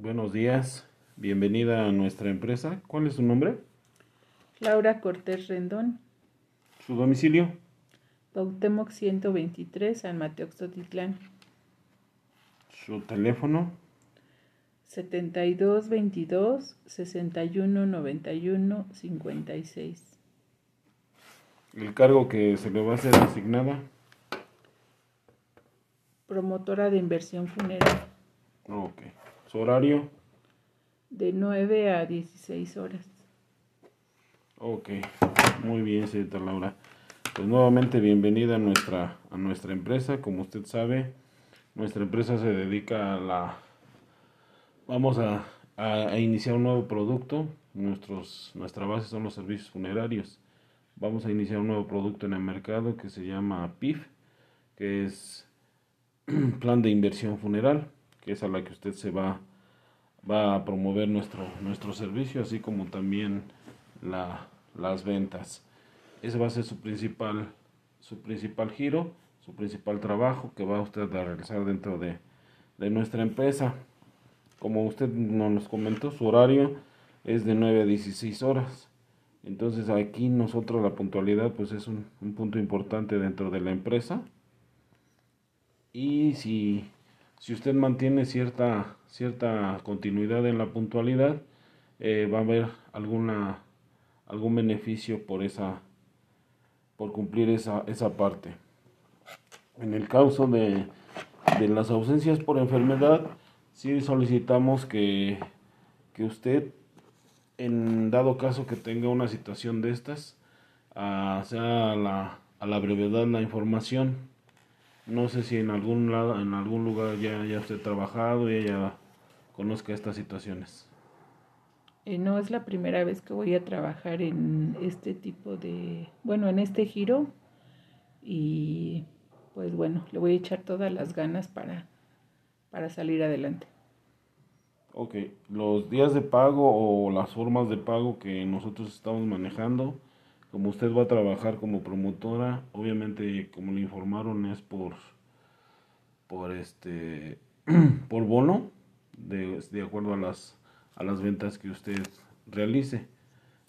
Buenos días, bienvenida a nuestra empresa. ¿Cuál es su nombre? Laura Cortés Rendón, ¿Su domicilio? Pautemoc 123, San Mateo Xotitlán, ¿Su teléfono? 72 22 61 91 56. ¿El cargo que se le va a ser asignada? Promotora de inversión funeraria, Ok. ¿Su horario? de 9 a 16 horas. Ok. Muy bien, señorita Laura. Pues nuevamente bienvenida a nuestra, a nuestra empresa. Como usted sabe, nuestra empresa se dedica a la... Vamos a, a- a iniciar un nuevo producto. Nuestros, nuestra base son los servicios funerarios. Vamos a iniciar un nuevo producto en el mercado que se llama PIF, que es Plan de Inversión Funeral, que es a la que usted se va, va a promover nuestro, nuestro servicio, así como también la, las ventas. Ese va a ser su principal, su principal giro, su principal trabajo que va usted a realizar dentro de, de nuestra empresa. Como usted no nos comentó, su horario es de 9 a 16 horas. Entonces aquí nosotros la puntualidad pues es un, un punto importante dentro de la empresa. Y si, si usted mantiene cierta, cierta continuidad en la puntualidad, eh, va a haber alguna, algún beneficio por esa, por cumplir esa, esa parte. En el caso de, de las ausencias por enfermedad, sí solicitamos que, que usted, en dado caso que tenga una situación de estas, ah, sea a la, a la brevedad la información. No sé si en algún lado, en algún lugar ya, ya usted trabajado y ya conozca estas situaciones. Eh, no es la primera vez que voy a trabajar en este tipo de, bueno, en este giro y pues bueno, le voy a echar todas las ganas para, para salir adelante. Ok, los días de pago o las formas de pago que nosotros estamos manejando, como usted va a trabajar como promotora, obviamente como le informaron es por por este por bono de, de acuerdo a las a las ventas que usted realice.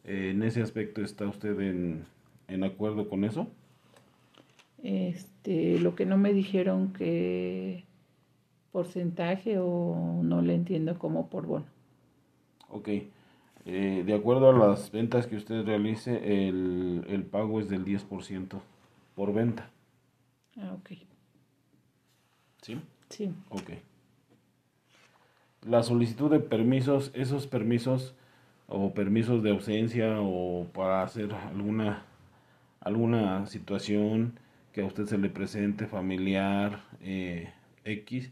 Eh, en ese aspecto está usted en, en acuerdo con eso? Este, lo que no me dijeron que porcentaje o no le entiendo como por bono. Ok. Eh, de acuerdo a las ventas que usted realice, el, el pago es del 10% por venta. Ah, ok. ¿Sí? Sí. Ok. La solicitud de permisos, esos permisos o permisos de ausencia o para hacer alguna, alguna situación que a usted se le presente familiar eh, X,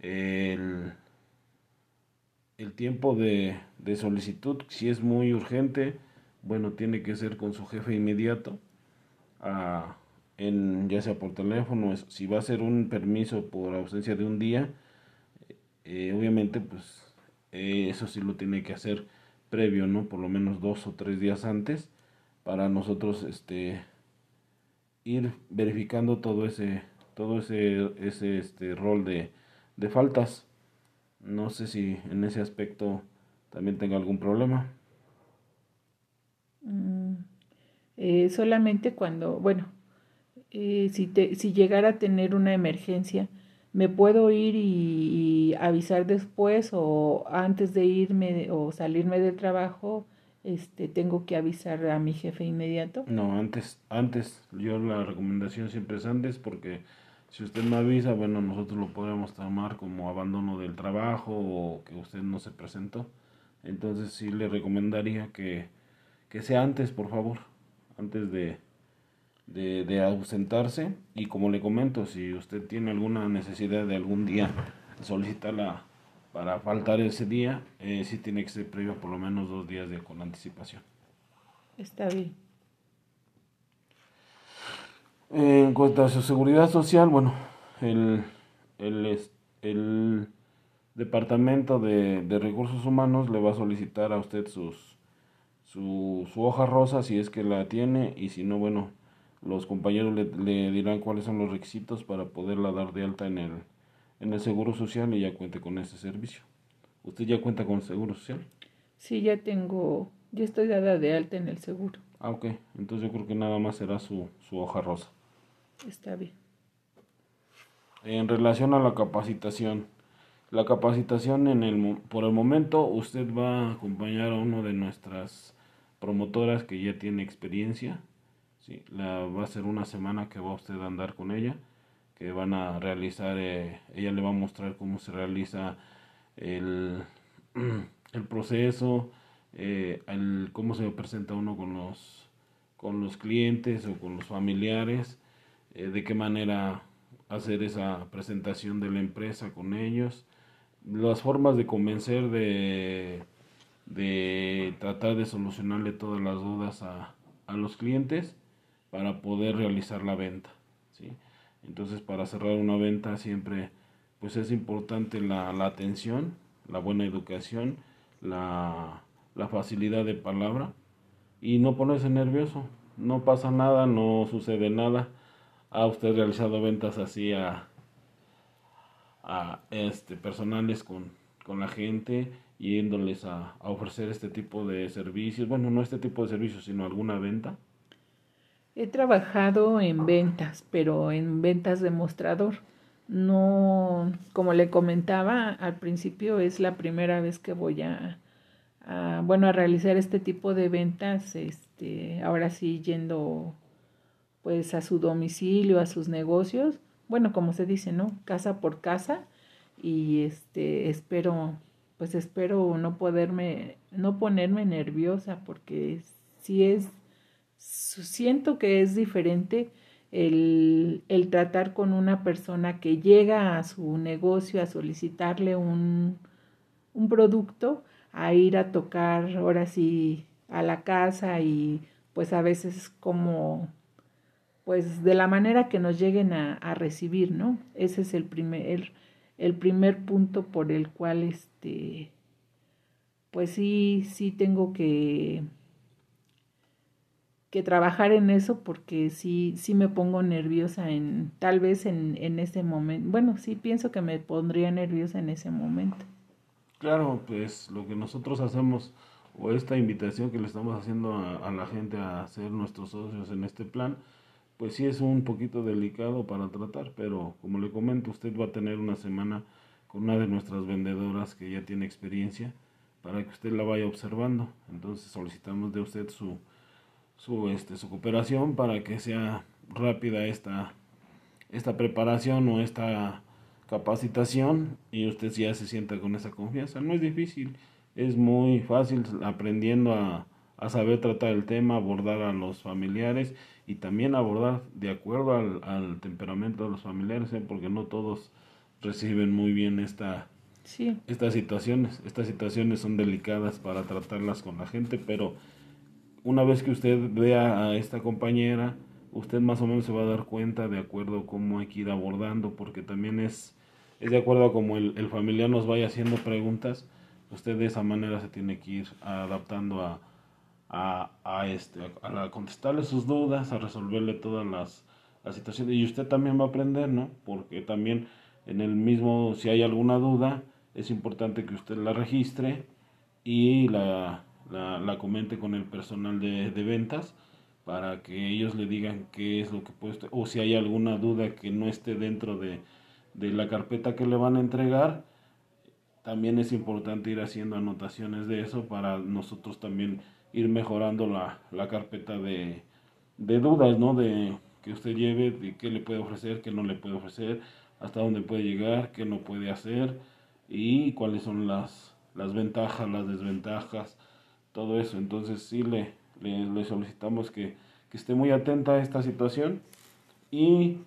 el, el tiempo de, de solicitud, si es muy urgente, bueno, tiene que ser con su jefe inmediato, ah, en, ya sea por teléfono, si va a ser un permiso por ausencia de un día, eh, obviamente, pues eso sí lo tiene que hacer previo, ¿no? Por lo menos dos o tres días antes para nosotros, este, ir verificando todo ese, todo ese, ese, este, rol de, de faltas. No sé si en ese aspecto también tenga algún problema. Mm, eh, solamente cuando, bueno, eh, si, te, si llegara a tener una emergencia, ¿me puedo ir y, y avisar después o antes de irme o salirme del trabajo, este, tengo que avisar a mi jefe inmediato? No, antes, antes, yo la recomendación siempre es antes porque si usted me avisa, bueno, nosotros lo podemos tomar como abandono del trabajo o que usted no se presentó. Entonces sí le recomendaría que, que sea antes, por favor, antes de, de, de ausentarse. Y como le comento, si usted tiene alguna necesidad de algún día solicitarla para faltar ese día, eh, sí tiene que ser previo por lo menos dos días de, con anticipación. Está bien. En cuanto a su seguridad social, bueno, el, el, el Departamento de, de Recursos Humanos le va a solicitar a usted sus, su, su hoja rosa si es que la tiene y si no, bueno, los compañeros le, le dirán cuáles son los requisitos para poderla dar de alta en el, en el Seguro Social y ya cuente con ese servicio. ¿Usted ya cuenta con seguro social? Sí, ya tengo, ya estoy dada de alta en el seguro. Ah, ok. Entonces yo creo que nada más será su, su hoja rosa. Está bien. En relación a la capacitación, la capacitación en el, por el momento usted va a acompañar a uno de nuestras promotoras que ya tiene experiencia. Sí, la, va a ser una semana que va usted a andar con ella, que van a realizar, eh, ella le va a mostrar cómo se realiza el, el proceso, eh, el, cómo se presenta uno con los, con los clientes o con los familiares, eh, de qué manera hacer esa presentación de la empresa con ellos, las formas de convencer de, de tratar de solucionarle todas las dudas a, a los clientes para poder realizar la venta. ¿sí? Entonces para cerrar una venta siempre pues es importante la, la atención, la buena educación, la, la facilidad de palabra y no ponerse nervioso. No pasa nada, no sucede nada. ¿Ha usted realizado ventas así a, a este, personales con, con la gente, yéndoles a, ofrecer este tipo de servicios? Bueno, no este tipo de servicios, sino alguna venta. He trabajado en ventas, pero en ventas de mostrador. No, como le comentaba al principio, es la primera vez que voy a, a, bueno, a realizar este tipo de ventas, este, ahora sí yendo pues a su domicilio, a sus negocios, bueno, como se dice, ¿no? Casa por casa y este espero pues espero no poderme no ponerme nerviosa porque si es siento que es diferente el, el, tratar con una persona que llega a su negocio a solicitarle un, un producto, a ir a tocar ahora sí a la casa y pues a veces como pues de la manera que nos lleguen a, a recibir, ¿no? Ese es el primer, el, primer punto por el cual este pues sí, sí tengo que que trabajar en eso porque sí, sí me pongo nerviosa en, tal vez en, en ese momento. Bueno, sí pienso que me pondría nerviosa en ese momento. Claro, pues lo que nosotros hacemos, o esta invitación que le estamos haciendo a, a la gente a ser nuestros socios en este plan, pues sí es un poquito delicado para tratar, pero como le comento, usted va a tener una semana con una de nuestras vendedoras que ya tiene experiencia para que usted la vaya observando. Entonces solicitamos de usted su su, este, su cooperación para que sea rápida esta, esta preparación o esta capacitación y usted ya se sienta con esa confianza. No es difícil, es muy fácil aprendiendo a, a saber tratar el tema, abordar a los familiares y también abordar de acuerdo al, al temperamento de los familiares, ¿eh? porque no todos reciben muy bien esta, sí. estas situaciones. Estas situaciones son delicadas para tratarlas con la gente, pero una vez que usted vea a esta compañera, usted más o menos se va a dar cuenta de acuerdo a cómo hay que ir abordando, porque también es, es de acuerdo a cómo el, el familiar nos vaya haciendo preguntas, usted de esa manera se tiene que ir adaptando a, a, a este, a, contestarle sus dudas, a resolverle todas las, las situaciones, y usted también va a aprender, ¿no? Porque también en el mismo, si hay alguna duda, es importante que usted la registre y la la, la comente con el personal de, de, ventas para que ellos le digan qué es lo que puede o si hay alguna duda que no esté dentro de, de la carpeta que le van a entregar también es importante ir haciendo anotaciones de eso para nosotros también ir mejorando la, la carpeta de, de dudas, ¿no? De que usted lleve, de qué le puede ofrecer, qué no le puede ofrecer, hasta dónde puede llegar, qué no puede hacer y cuáles son las, las ventajas, las desventajas, todo eso. Entonces sí le, le, le solicitamos que, que, esté muy atenta a esta situación y,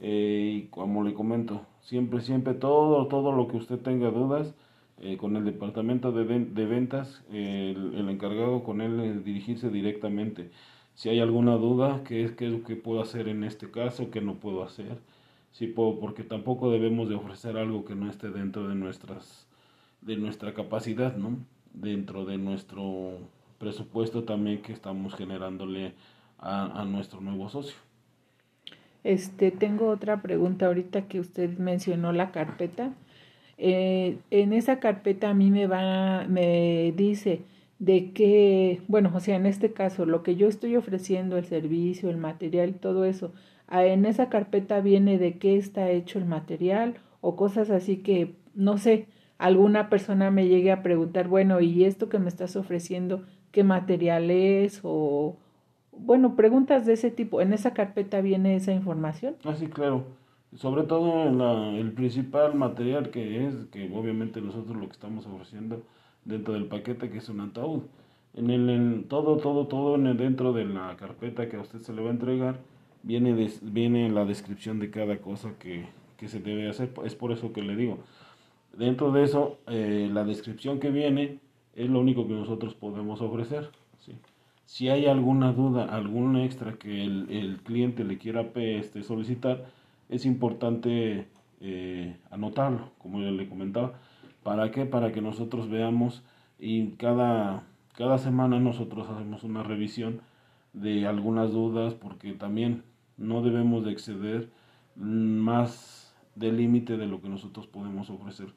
eh, y, como le comento, siempre, siempre todo, todo lo que usted tenga dudas eh, con el departamento de, de ventas, eh, el, encargado con él dirigirse directamente. Si hay alguna duda, ¿qué es, qué es lo que puedo hacer en este caso? ¿Qué no puedo hacer? Sí puedo, porque tampoco debemos de ofrecer algo que no esté dentro de nuestras de nuestra capacidad, ¿no? dentro de nuestro presupuesto también que estamos generándole a, a, nuestro nuevo socio. Este, tengo otra pregunta ahorita que usted mencionó la carpeta. Eh, en esa carpeta a mí me va, me dice de que, bueno, o sea, en este caso, lo que yo estoy ofreciendo, el servicio, el material, todo eso, en esa carpeta viene de qué está hecho el material o cosas así que, no sé, alguna persona me llegue a preguntar, bueno, ¿y esto que me estás ofreciendo, qué material es? O, bueno, preguntas de ese tipo. ¿En esa carpeta viene esa información? Ah, sí, claro. Sobre todo la, el principal material que es, que obviamente nosotros lo que estamos ofreciendo dentro del paquete, que es un ataúd. En el en todo, todo, todo en el, dentro de la carpeta que a usted se le va a entregar, viene, viene la descripción de cada cosa que, que, se debe hacer. Es por eso que le digo. Dentro de eso, eh, la descripción que viene es lo único que nosotros podemos ofrecer. ¿sí? Si hay alguna duda, algún extra que el, el cliente le quiera este, solicitar, es importante eh, anotarlo, como yo le comentaba. ¿Para qué? Para que nosotros veamos y cada, cada semana nosotros hacemos una revisión de algunas dudas porque también no debemos de exceder más del límite de lo que nosotros podemos ofrecer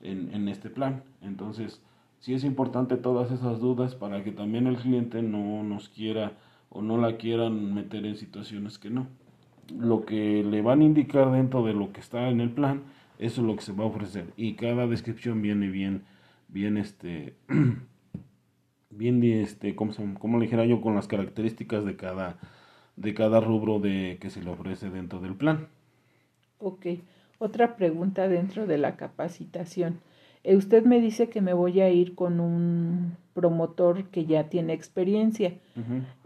en, en este plan. Entonces, sí es importante todas esas dudas para que también el cliente no nos quiera o no la quieran meter en situaciones que no. Lo que le van a indicar dentro de lo que está en el plan, eso es lo que se va a ofrecer. Y cada descripción viene bien, bien este, bien este, como, como le dijera yo, con las características de cada, de cada rubro de que se le ofrece dentro del plan. Ok. Otra pregunta dentro de la capacitación. Eh, usted me dice que me voy a ir con un promotor que ya tiene experiencia,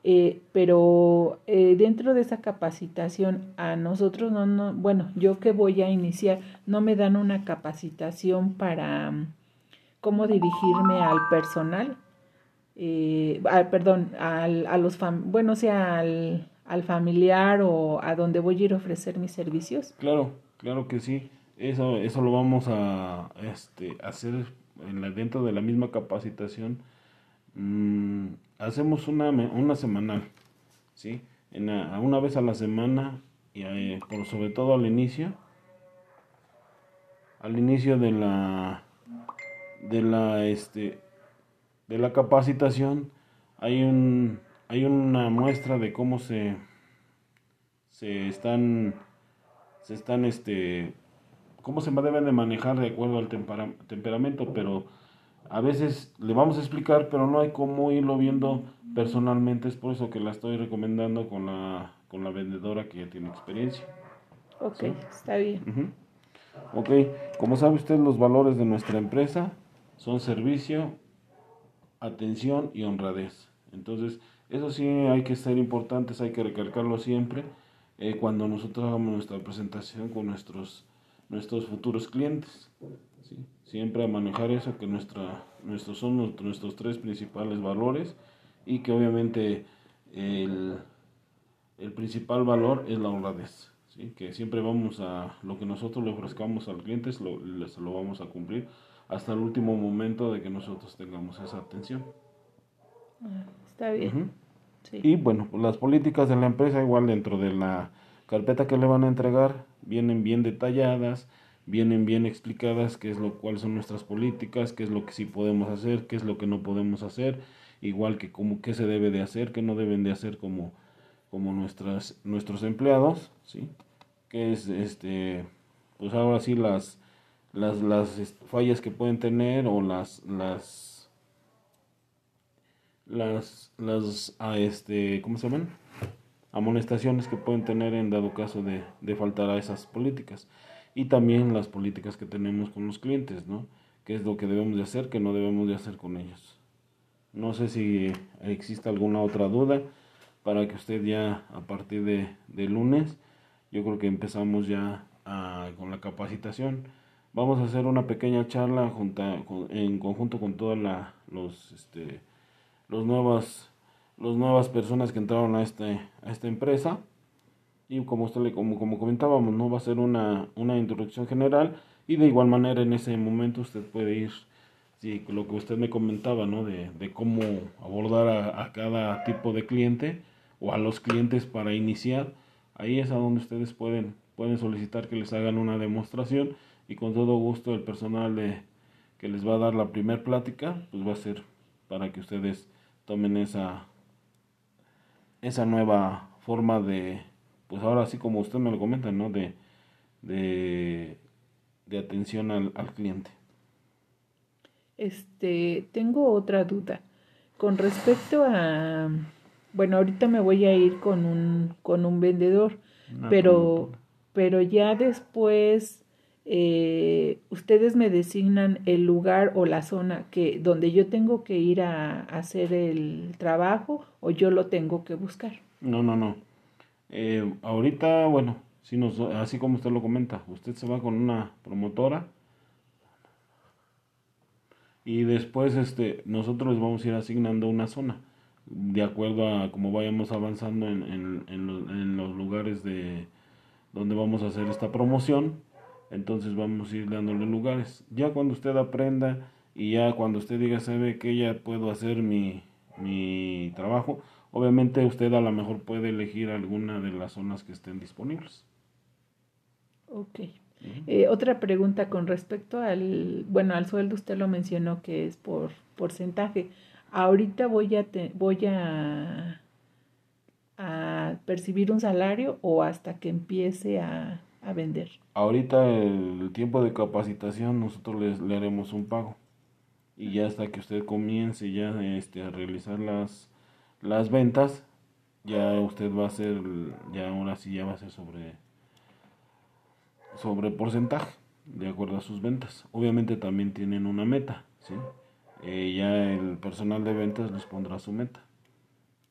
eh, pero eh, dentro de esa capacitación a nosotros no, no, bueno, yo que voy a iniciar, no me dan una capacitación para cómo dirigirme al personal, eh, perdón, al, a los, fam bueno, sea al, al familiar o a donde voy a ir a ofrecer mis servicios. Claro, claro que sí. Eso, eso lo vamos a este, hacer en la, dentro de la misma capacitación Mm, hacemos una, una semanal, ¿sí? En una vez a la semana, y eh, por sobre todo al inicio, al inicio de la, de la, este, de la capacitación, hay un, hay una muestra de cómo se, se están, se están, este, cómo se deben de manejar de acuerdo al temperamento, pero a veces le vamos a explicar, pero no hay cómo irlo viendo personalmente. Es por eso que la estoy recomendando con la, con la vendedora que ya tiene experiencia. Ok, está bien. Ok, como sabe usted, los valores de nuestra empresa son servicio, atención y honradez. Entonces, eso sí hay que ser importantes, hay que recalcarlo siempre eh, cuando nosotros hagamos nuestra presentación con nuestros, nuestros futuros clientes. ¿sí? siempre a manejar eso, que nuestra, nuestros son nuestros tres principales valores y que obviamente el, el principal valor es la honradez, ¿sí? que siempre vamos a, lo que nosotros le ofrezcamos al cliente, lo, lo vamos a cumplir hasta el último momento de que nosotros tengamos esa atención. Ah, está bien. Y bueno, las políticas de la empresa igual dentro de la carpeta que le van a entregar vienen bien detalladas, vienen bien explicadas qué es lo cuáles son nuestras políticas, qué es lo que sí podemos hacer, qué es lo que no podemos hacer, igual que cómo qué se debe de hacer, qué no deben de hacer como como nuestras nuestros empleados, ¿sí? Que es este pues ahora sí las las las fallas que pueden tener o las las las las a ah, este ¿cómo se llaman? Amonestaciones que pueden tener en dado caso de, de faltar a esas políticas y también las políticas que tenemos con los clientes, ¿no? ¿Qué es lo que debemos de hacer, qué no debemos de hacer con ellos? No sé si existe alguna otra duda para que usted ya a partir de, de lunes, yo creo que empezamos ya con la capacitación. Vamos a hacer una pequeña charla junta, en conjunto con todas la, los, este, los nuevas, los nuevas personas que entraron a, este, a esta empresa. Y como usted le, como, como comentábamos, no va a ser una, una introducción general y de igual manera en ese momento usted puede ir, sí, lo que usted me comentaba, ¿no? De, de cómo abordar a, a, cada tipo de cliente o a los clientes para iniciar, ahí es a donde ustedes pueden, pueden solicitar que les hagan una demostración y con todo gusto el personal de, que les va a dar la primera plática, pues va a ser para que ustedes tomen esa, esa nueva forma de, pues ahora sí como usted me lo comenta, ¿no? De, de, de atención al, al cliente. Este, tengo otra duda. Con respecto a, bueno, ahorita me voy a ir con un, con un vendedor, Ah, pero, pero ya después eh, ustedes me designan el lugar o la zona que donde yo tengo que ir a, hacer el trabajo o yo lo tengo que buscar. No, no, no. Eh, ahorita, bueno, así como usted lo comenta, usted se va con una promotora y después este, nosotros vamos a ir asignando una zona de acuerdo a cómo vayamos avanzando en, en los lugares de donde vamos a hacer esta promoción. Entonces vamos a ir dándole lugares. Ya cuando usted aprenda y ya cuando usted diga, sabe que ya puedo hacer mi, mi trabajo, obviamente usted a lo mejor puede elegir alguna de las zonas que estén disponibles. Ok. Eh, otra pregunta con respecto al, bueno, al sueldo usted lo mencionó que es por porcentaje. Ahorita voy a te, voy a, a percibir un salario o hasta que empiece a, a vender. Ahorita el tiempo de capacitación nosotros les, le haremos un pago y ya hasta que usted comience ya este, a realizar las, las ventas, ya usted va a hacer, ya ahora sí ya va a ser sobre sobre porcentaje de acuerdo a sus ventas. Obviamente también tienen una meta, ¿sí? Eh, ya el personal de ventas les pondrá su meta.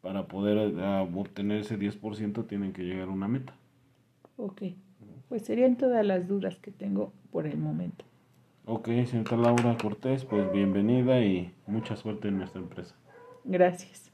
Para poder a, obtener ese 10% tienen que llegar a una meta. Ok, pues serían todas las dudas que tengo por el momento. Ok, señorita Laura Cortés, pues bienvenida y mucha suerte en nuestra empresa. Gracias.